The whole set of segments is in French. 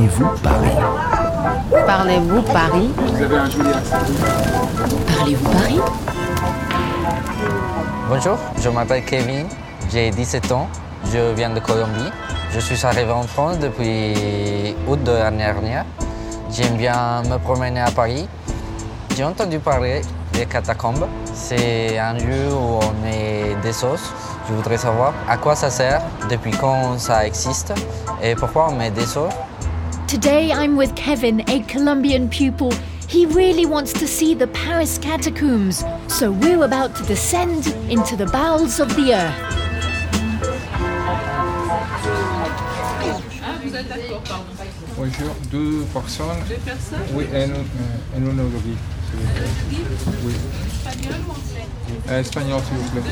Parlez-vous Paris? Parlez-vous Paris? Vous avez un joli accent. Parlez-vous Paris? Bonjour, je m'appelle Kevin, j'ai 17 ans, je viens de Colombie. Je suis arrivé en France depuis août de l'année dernière. J'aime bien me promener à Paris. J'ai entendu parler des catacombes. C'est un lieu où on met des sauces. Je voudrais savoir à quoi ça sert, depuis quand ça existe et pourquoi on met des sauces. Today I'm with Kevin, a Colombian pupil. He really wants to see the Paris catacombs, so we're about to descend into the bowels of the earth. Bonjour, deux personnes. Deux personnes Oui, et un, euh, un monologue. s'il vous plaît. Oui. Euh, Espagnol, s'il vous plaît.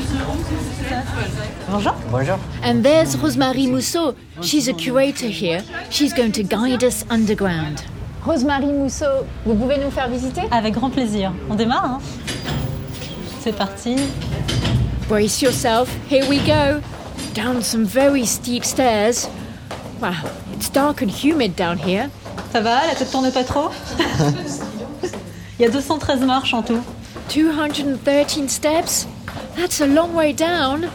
Bonjour. Bonjour. And there's Rosemary Mousseau. She's a curator here. She's going to guide us underground. Rosemary Mousseau, vous pouvez nous faire visiter Avec grand plaisir. On démarre hein C'est parti. Brace yourself, here we go. Down some very steep stairs. Wow, it's dark and humid down here. Ça va La tête tourne pas trop Il y a 213 marches en tout. 213 steps? That's a long way down.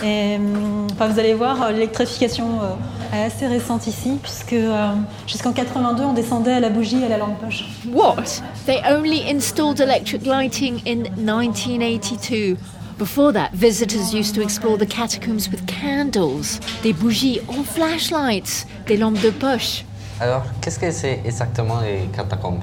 Et hum, enfin, vous allez voir, euh, l'électrification euh, est assez récente ici, puisque euh, jusqu'en 82, on descendait à la bougie et à la lampe poche. What? They only installed electric lighting in 1982. Before that, visitors used to explore the catacombs with candles, des bougies or flashlights, des lampes de poche. Alors, qu'est-ce que c'est exactement les catacombes?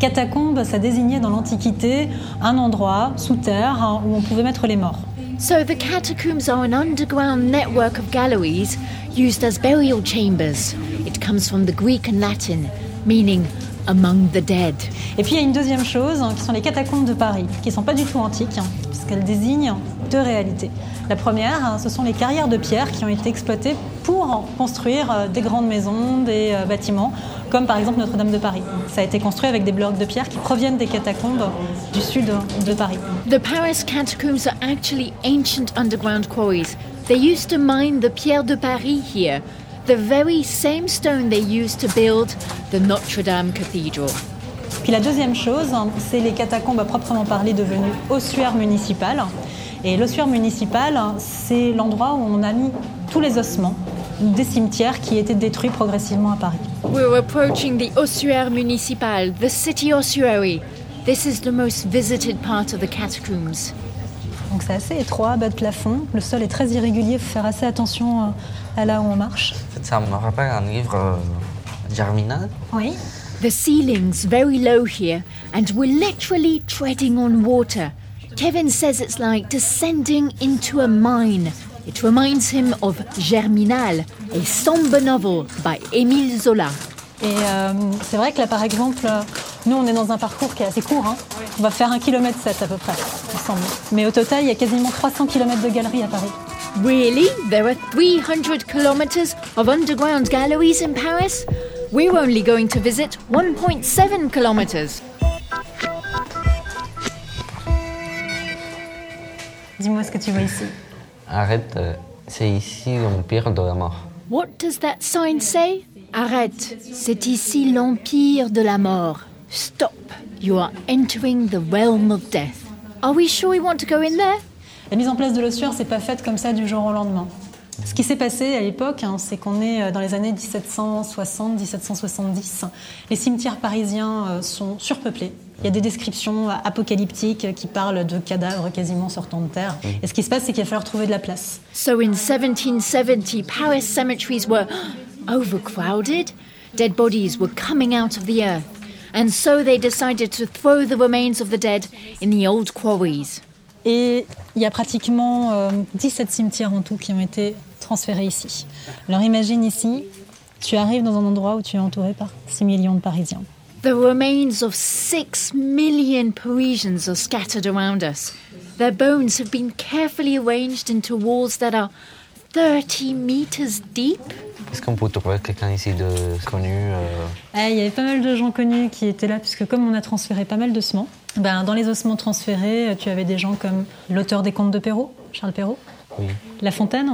Catacombe, ça désignait dans l'Antiquité un endroit sous terre hein, où on pouvait mettre les morts. So the catacombs are an underground network of galleries used as burial chambers. It comes from the Greek and Latin, meaning among the dead. Et puis il y a une deuxième chose, hein, qui sont les catacombes de Paris, qui ne sont pas du tout antiques, hein, puisqu'elles désignent deux réalités. La première, hein, ce sont les carrières de pierre qui ont été exploitées pour construire euh, des grandes maisons, des euh, bâtiments, comme par exemple Notre-Dame de Paris. Ça a été construit avec des blocs de pierre qui proviennent des catacombes du sud de Paris. The Paris catacombs are actually ancient underground quarries. They used to mine the pierre de Paris here, the very same stone they used to build the Notre Dame Cathedral. Puis la deuxième chose, hein, c'est les catacombes à proprement parler devenues ossuaires municipales. Et l'ossuaire municipal, c'est l'endroit où on a mis tous les ossements des cimetières qui étaient détruits progressivement à Paris. We're approaching the ossuaire municipal, the city ossuary. This is the most visited part of the catacombs. Donc c'est assez étroit, bas de plafond. Le sol est très irrégulier, il faut faire assez attention euh, à là où on marche. En fait, ça me rappelle un livre euh, Germinal. Oui. The ceiling's very low here, and we're literally treading on water. Kevin says it's like descending into a mine. It reminds him of Germinal, a somber novel by Émile Zola. Et euh, c'est vrai que là, par exemple, euh, nous, on est dans un parcours qui est assez court. hein. On va faire un kilomètre 7 à peu près, ensemble. Mais au total, il y a quasiment 300 km de galeries à Paris. Really? There are 300 kilometers of underground galleries in Paris? We're only going to visit 1.7 kilometers. Dis-moi ce que tu vois ici. Arrête, euh, c'est ici l'empire de la mort. What does that sign say? Arrête, c'est ici l'empire de la mort. Stop, you are entering the realm of death. Are we sure we want to go in there? La mise en place de l'ossuaire, c'est pas faite comme ça du jour au lendemain. Ce qui s'est passé à l'époque, hein, c'est qu'on est euh, dans les années 1760-1770. Les cimetières parisiens euh, sont surpeuplés. Il y a des descriptions apocalyptiques qui parlent de cadavres quasiment sortant de terre. Et ce qui se passe, c'est qu'il va falloir trouver de la place. So in 1770, Paris cemeteries were overcrowded. Dead bodies were coming out of the earth. And so they decided to throw the remains of the dead in the old quarries. Et il y a pratiquement euh, 17 cimetières en tout qui ont été transférés ici. Alors imagine ici, tu arrives dans un endroit où tu es entouré par 6 millions de Parisiens. The remains of six million Parisians are scattered around us. Their bones have been carefully arranged into walls that are 30 meters deep. Est-ce qu'on peut trouver quelqu'un ici de connu euh, Eh, Il y avait pas mal de gens connus qui étaient là, puisque comme on a transféré pas mal d'ossements, ben, dans les ossements transférés, tu avais des gens comme l'auteur des Contes de Perrault, Charles Perrault, Oui. La Fontaine,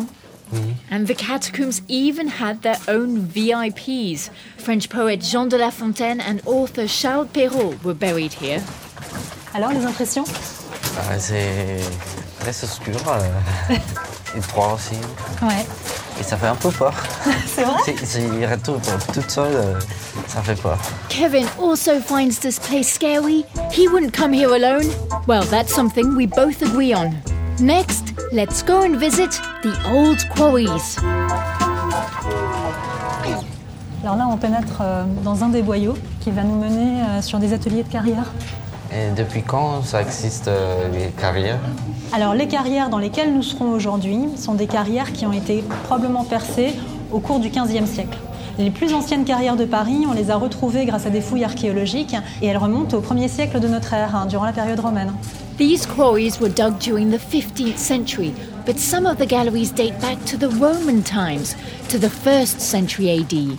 And the catacombs even had their own VIPs. French poet Jean de La Fontaine and author Charles Perrault were buried here. Alors, les impressions Ah, c'est très obscur. euh, et froid aussi. Ouais. Et ça fait un peu peur. C'est vrai Si, si il retourne toute seule, euh, ça fait peur. Kevin also finds this place scary. He wouldn't come here alone. Well, that's something we both agree on. Next, let's go and visit the old quarries. Alors là, on pénètre euh, dans un des boyaux qui va nous mener euh, sur des ateliers de carrière. Et depuis quand ça existe euh, les carrières? Alors, les carrières dans lesquelles nous serons aujourd'hui sont des carrières qui ont été probablement percées au cours du XVe siècle. Les plus anciennes carrières de Paris, on les a retrouvées grâce à des fouilles archéologiques et elles remontent au 1er siècle de notre ère, hein, durant la période romaine. These quarries were dug during the 15th century, but some of the galleries date back to the Roman times, to the 1st century AD.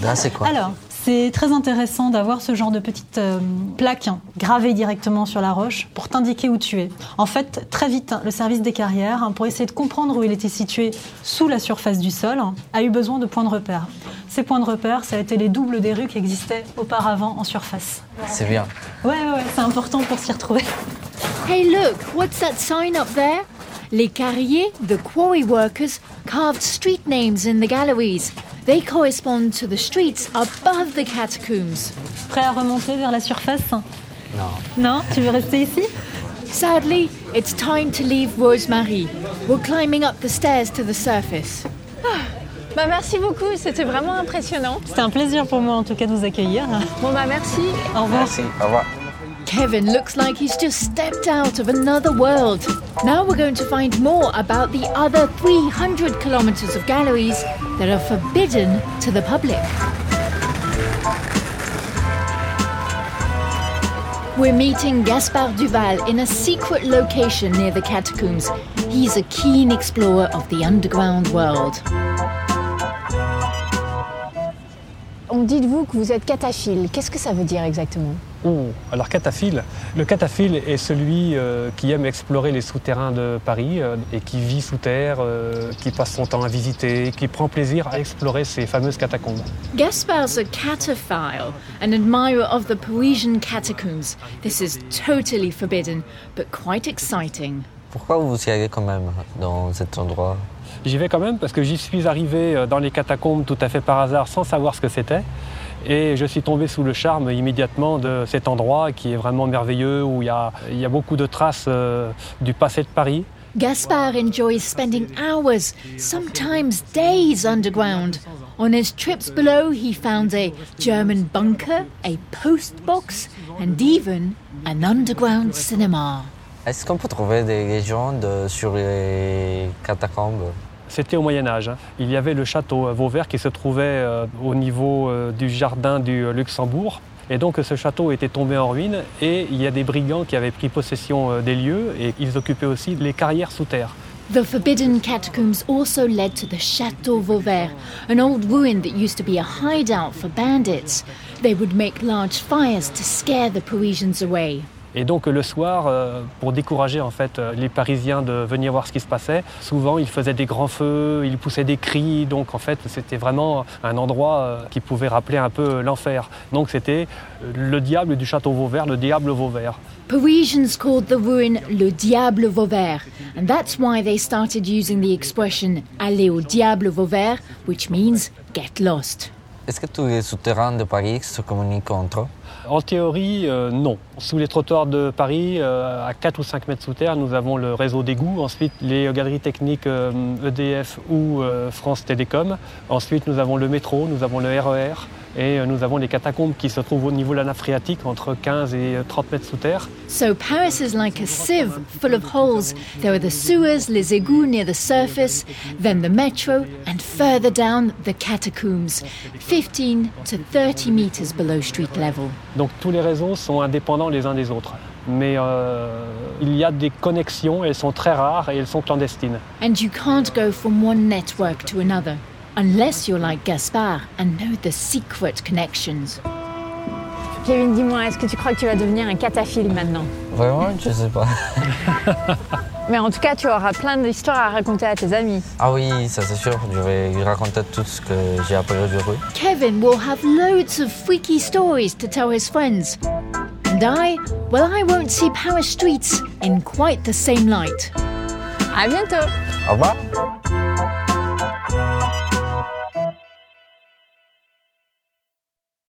Là, c'est quoi Alors, c'est très intéressant d'avoir ce genre de petites euh, plaques hein, gravées directement sur la roche pour t'indiquer où tu es. En fait, très vite, le service des carrières, hein, pour essayer de comprendre où il était situé sous la surface du sol, hein, a eu besoin de points de repère. Ces points de repère, ça a été les doubles des rues qui existaient auparavant en surface. C'est bien. Ouais, ouais, ouais, c'est important pour s'y retrouver. Hey, look, what's that sign up there? Les carriers, the quarry workers, carved street names in the galleries. They correspond to the streets above the catacombs. Prêt à remonter vers la surface? Non. Non? Tu veux rester ici? Sadly, it's time to leave Rosemary. We're climbing up the stairs to the surface. Bah merci beaucoup, c'était vraiment impressionnant. C'était un plaisir pour moi en tout cas de vous accueillir. Bon bah merci. Au revoir. Merci. Au revoir. Kevin looks like he's just stepped out of another world. Now we're going to find more about the other 300 kilometers of galleries that are forbidden to the public. We're meeting Gaspard Duval in a secret location near the catacombs. He's a keen explorer of the underground world. On dit de vous que vous êtes cataphile. Qu'est-ce que ça veut dire exactement Oh, alors cataphile. Le cataphile est celui euh, qui aime explorer les souterrains de Paris euh, et qui vit sous terre, euh, qui passe son temps à visiter, qui prend plaisir à explorer ces fameuses catacombes. Gaspard's a cataphile, an admirer of the Parisian catacombs. This is totally forbidden, but quite exciting. Pourquoi vous y allez quand même dans cet endroit? J'y vais quand même parce que j'y suis arrivé dans les catacombes tout à fait par hasard sans savoir ce que c'était. Et je suis tombé sous le charme immédiatement de cet endroit qui est vraiment merveilleux, où il y a, il y a beaucoup de traces euh, du passé de Paris. Gaspard enjoys spending hours, sometimes days underground. On his trips below, he found a German bunker, a post box, and even an underground cinema. Est-ce qu'on peut trouver des légendes sur les catacombes? C'était au Moyen Âge. hein. Il y avait le château euh, Vauvert qui se trouvait euh, au niveau euh, du jardin du Luxembourg. Et donc ce château était tombé en ruine et il y a des brigands qui avaient pris possession des lieux et ils occupaient aussi les carrières sous terre. The forbidden catacombs also led to the Chateau Vauvert, an old ruin that used to be a hideout for bandits. They would make large fires to scare the Parisians away. Et donc le soir, euh, pour décourager en fait euh, les Parisiens de venir voir ce qui se passait, souvent ils faisaient des grands feux, ils poussaient des cris. Donc en fait c'était vraiment un endroit euh, qui pouvait rappeler un peu l'enfer. Donc c'était le diable du château Vauvert, le diable Vauvert. Parisians called the ruin Le Diable Vauvert, and that's why they started using the expression Aller au diable Vauvert, which means get lost. Est-ce que tous les souterrains de Paris se communiquent entre eux En théorie, euh, non. Sous les trottoirs de Paris, euh, à 4 ou 5 mètres sous terre, nous avons le réseau d'égouts. Ensuite, les galeries techniques euh, EDF ou France Télécom. Ensuite, nous avons le métro, nous avons le RER. Et euh, nous avons les catacombes qui se trouvent au niveau de la nappe phréatique, entre 15 et 30 mètres sous terre. So Paris is like a sieve full of holes. There are the sewers, les égouts near the surface, then the metro, and further down, the catacombs, 15 to 30 meters below street level. Donc tous les réseaux sont indépendants les uns des autres. Mais euh, il y a des connexions, elles sont très rares et elles sont clandestines. And you can't go from one network to another unless you're like Gaspard and know the secret connections. Kevin, dis-moi, est-ce que tu crois que tu vas devenir un cataphile maintenant Vraiment, je sais pas. Mais en tout cas, tu auras plein d'histoires à raconter à tes amis. Ah oui, ça c'est sûr, je vais lui raconter tout ce que j'ai appris aujourd'hui. Kevin will have loads of freaky stories to tell his friends. And I, well, I won't see Paris streets in quite the same light. À bientôt Au revoir